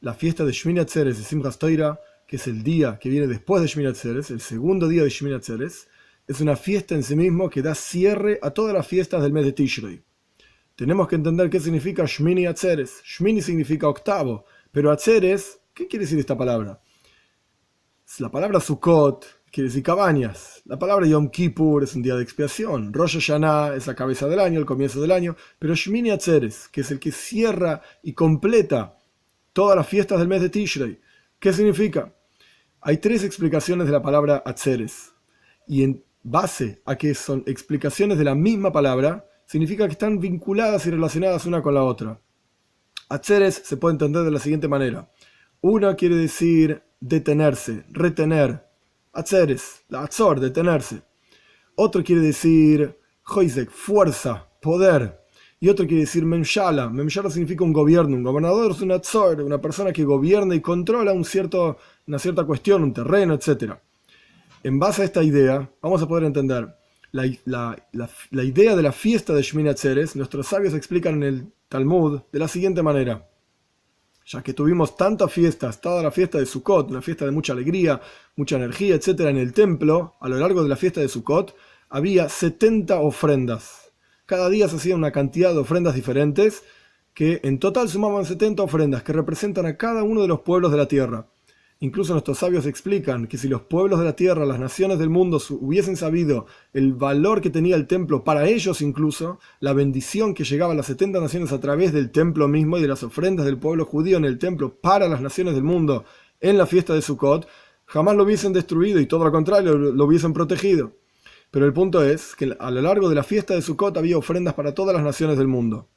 la fiesta de Shmini Atzeres de Simchas Toira, que es el día que viene después de Shmini Atzeres, el segundo día de Shmini Atzeres, es una fiesta en sí mismo que da cierre a todas las fiestas del mes de Tishrei. Tenemos que entender qué significa Shmini Atzeres. Shmini significa octavo, pero Atzeres, ¿qué quiere decir esta palabra? La palabra Sukkot quiere decir cabañas. La palabra Yom Kippur es un día de expiación. Rosh Hashanah es la cabeza del año, el comienzo del año. Pero Shmini Atzeres, que es el que cierra y completa todas las fiestas del mes de Tishrei. ¿Qué significa? Hay tres explicaciones de la palabra Atzeres. Y en base a que son explicaciones de la misma palabra, significa que están vinculadas y relacionadas una con la otra. Atzeres se puede entender de la siguiente manera. Una quiere decir detenerse, retener. Atzeres, la Atzor, detenerse. Otro quiere decir Hoizek, fuerza, poder. Y otro quiere decir Memshala. Memshala significa un gobierno. Un gobernador es un Atzor, una persona que gobierna y controla una cierta cuestión, un terreno, etc. En base a esta idea, vamos a poder entender la, idea de la fiesta de Shmini Atzeres, nuestros sabios explican en el Talmud de la siguiente manera. Ya que tuvimos tantas fiestas, toda la fiesta de Sukkot, una fiesta de mucha alegría, mucha energía, etc. en el templo, a lo largo de la fiesta de Sukkot, había 70 ofrendas. Cada día se hacía una cantidad de ofrendas diferentes que en total sumaban 70 ofrendas que representan a cada uno de los pueblos de la tierra. Incluso nuestros sabios explican que si los pueblos de la tierra, las naciones del mundo hubiesen sabido el valor que tenía el templo para ellos incluso, la bendición que llegaba a las 70 naciones a través del templo mismo y de las ofrendas del pueblo judío en el templo para las naciones del mundo en la fiesta de Sukkot, jamás lo hubiesen destruido y todo lo contrario, lo hubiesen protegido. Pero el punto es que a lo largo de la fiesta de Sukkot había ofrendas para todas las naciones del mundo.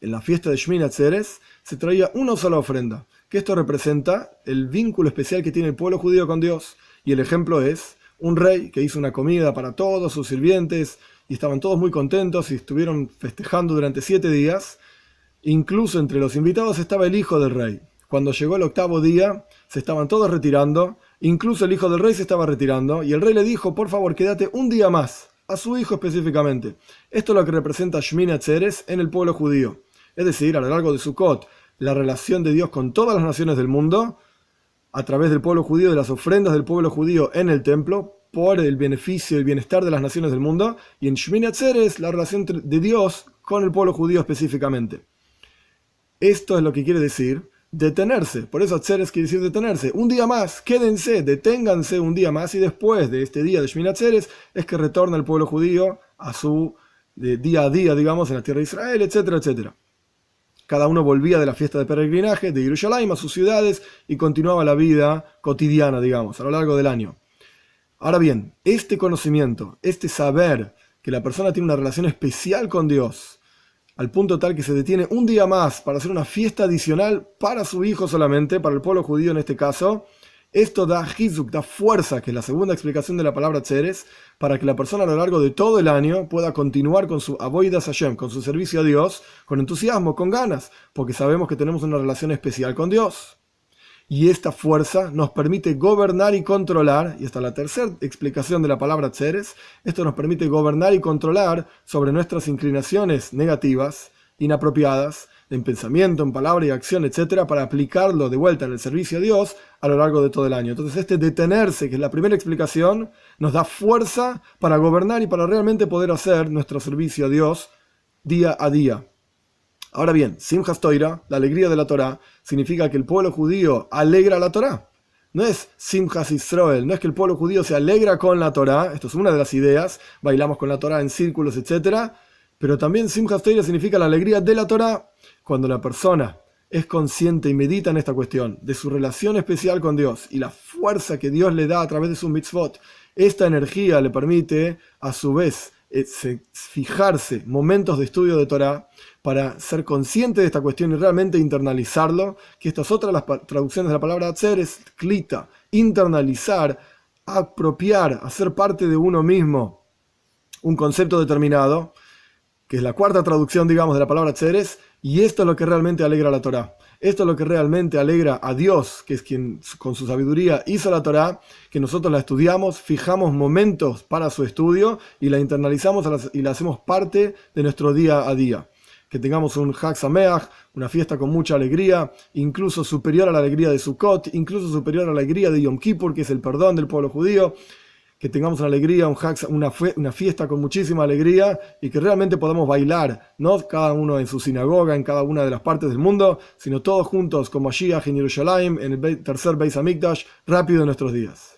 En la fiesta de Shmini Atzeres se traía una sola ofrenda que esto representa el vínculo especial que tiene el pueblo judío con Dios. Y el ejemplo es un rey que hizo una comida para todos sus sirvientes y estaban todos muy contentos y estuvieron festejando durante siete días. Incluso entre los invitados estaba el hijo del rey. Cuando llegó el octavo día, se estaban todos retirando, incluso el hijo del rey se estaba retirando, y el rey le dijo, por favor, quédate un día más, a su hijo específicamente. Esto es lo que representa Shmini Atzeres en el pueblo judío. Es decir, a lo largo de Sukkot, la relación de Dios con todas las naciones del mundo a través del pueblo judío, de las ofrendas del pueblo judío en el templo, por el beneficio y el bienestar de las naciones del mundo, y en Shmini Atzeres la relación de Dios con el pueblo judío específicamente. Esto es lo que quiere decir detenerse, por eso Atzeres quiere decir detenerse. Un día más, quédense, deténganse un día más, y después de este día de Shmini Atzeres es que retorna el pueblo judío a su día a día, digamos, en la tierra de Israel, etcétera, etcétera. Cada uno volvía de la fiesta de peregrinaje de Jerusalén a sus ciudades y continuaba la vida cotidiana, digamos, a lo largo del año. Ahora bien, este conocimiento, este saber que la persona tiene una relación especial con Dios, al punto tal que se detiene un día más para hacer una fiesta adicional para su hijo solamente, para el pueblo judío en este caso, esto da hizuk, da fuerza, que es la segunda explicación de la palabra tzeres, para que la persona a lo largo de todo el año pueda continuar con su avoidas Hashem, con su servicio a Dios, con entusiasmo, con ganas, porque sabemos que tenemos una relación especial con Dios. Y esta fuerza nos permite gobernar y controlar, y esta es la tercera explicación de la palabra tzeres, esto nos permite gobernar y controlar sobre nuestras inclinaciones negativas, inapropiadas, en pensamiento, en palabra y acción, etcétera, para aplicarlo de vuelta en el servicio a Dios a lo largo de todo el año. Entonces, este detenerse, que es la primera explicación, nos da fuerza para gobernar y para realmente poder hacer nuestro servicio a Dios día a día. Ahora bien, Simchas Toira, la alegría de la Torah, significa que el pueblo judío alegra la Torah. No es Simchas Israel, no es que el pueblo judío se alegra con la Torah, esto es una de las ideas, bailamos con la Torah en círculos, etcétera, pero también Simchas Toira significa la alegría de la Torah cuando la persona es consciente y medita en esta cuestión de su relación especial con Dios y la fuerza que Dios le da a través de su mitzvot, esta energía le permite a su vez fijarse momentos de estudio de Torah para ser consciente de esta cuestión y realmente internalizarlo, que estas otras las traducciones de la palabra hacer es klita, internalizar, apropiar, hacer parte de uno mismo un concepto determinado, que es la cuarta traducción, digamos, de la palabra tzeres, y esto es lo que realmente alegra a la Torah. Esto es lo que realmente alegra a Dios, que es quien con su sabiduría hizo la Torah, que nosotros la estudiamos, fijamos momentos para su estudio y la internalizamos y la hacemos parte de nuestro día a día. que tengamos un Hag Sameach, una fiesta con mucha alegría, incluso superior a la alegría de Sukkot, incluso superior a la alegría de Yom Kippur, que es el perdón del pueblo judío, que tengamos una alegría, un una, una fiesta con muchísima alegría y que realmente podamos bailar, no cada uno en su sinagoga, en cada una de las partes del mundo, sino todos juntos como Mashiach en Jerusalén, en el tercer Beis Hamikdash, rápido en nuestros días.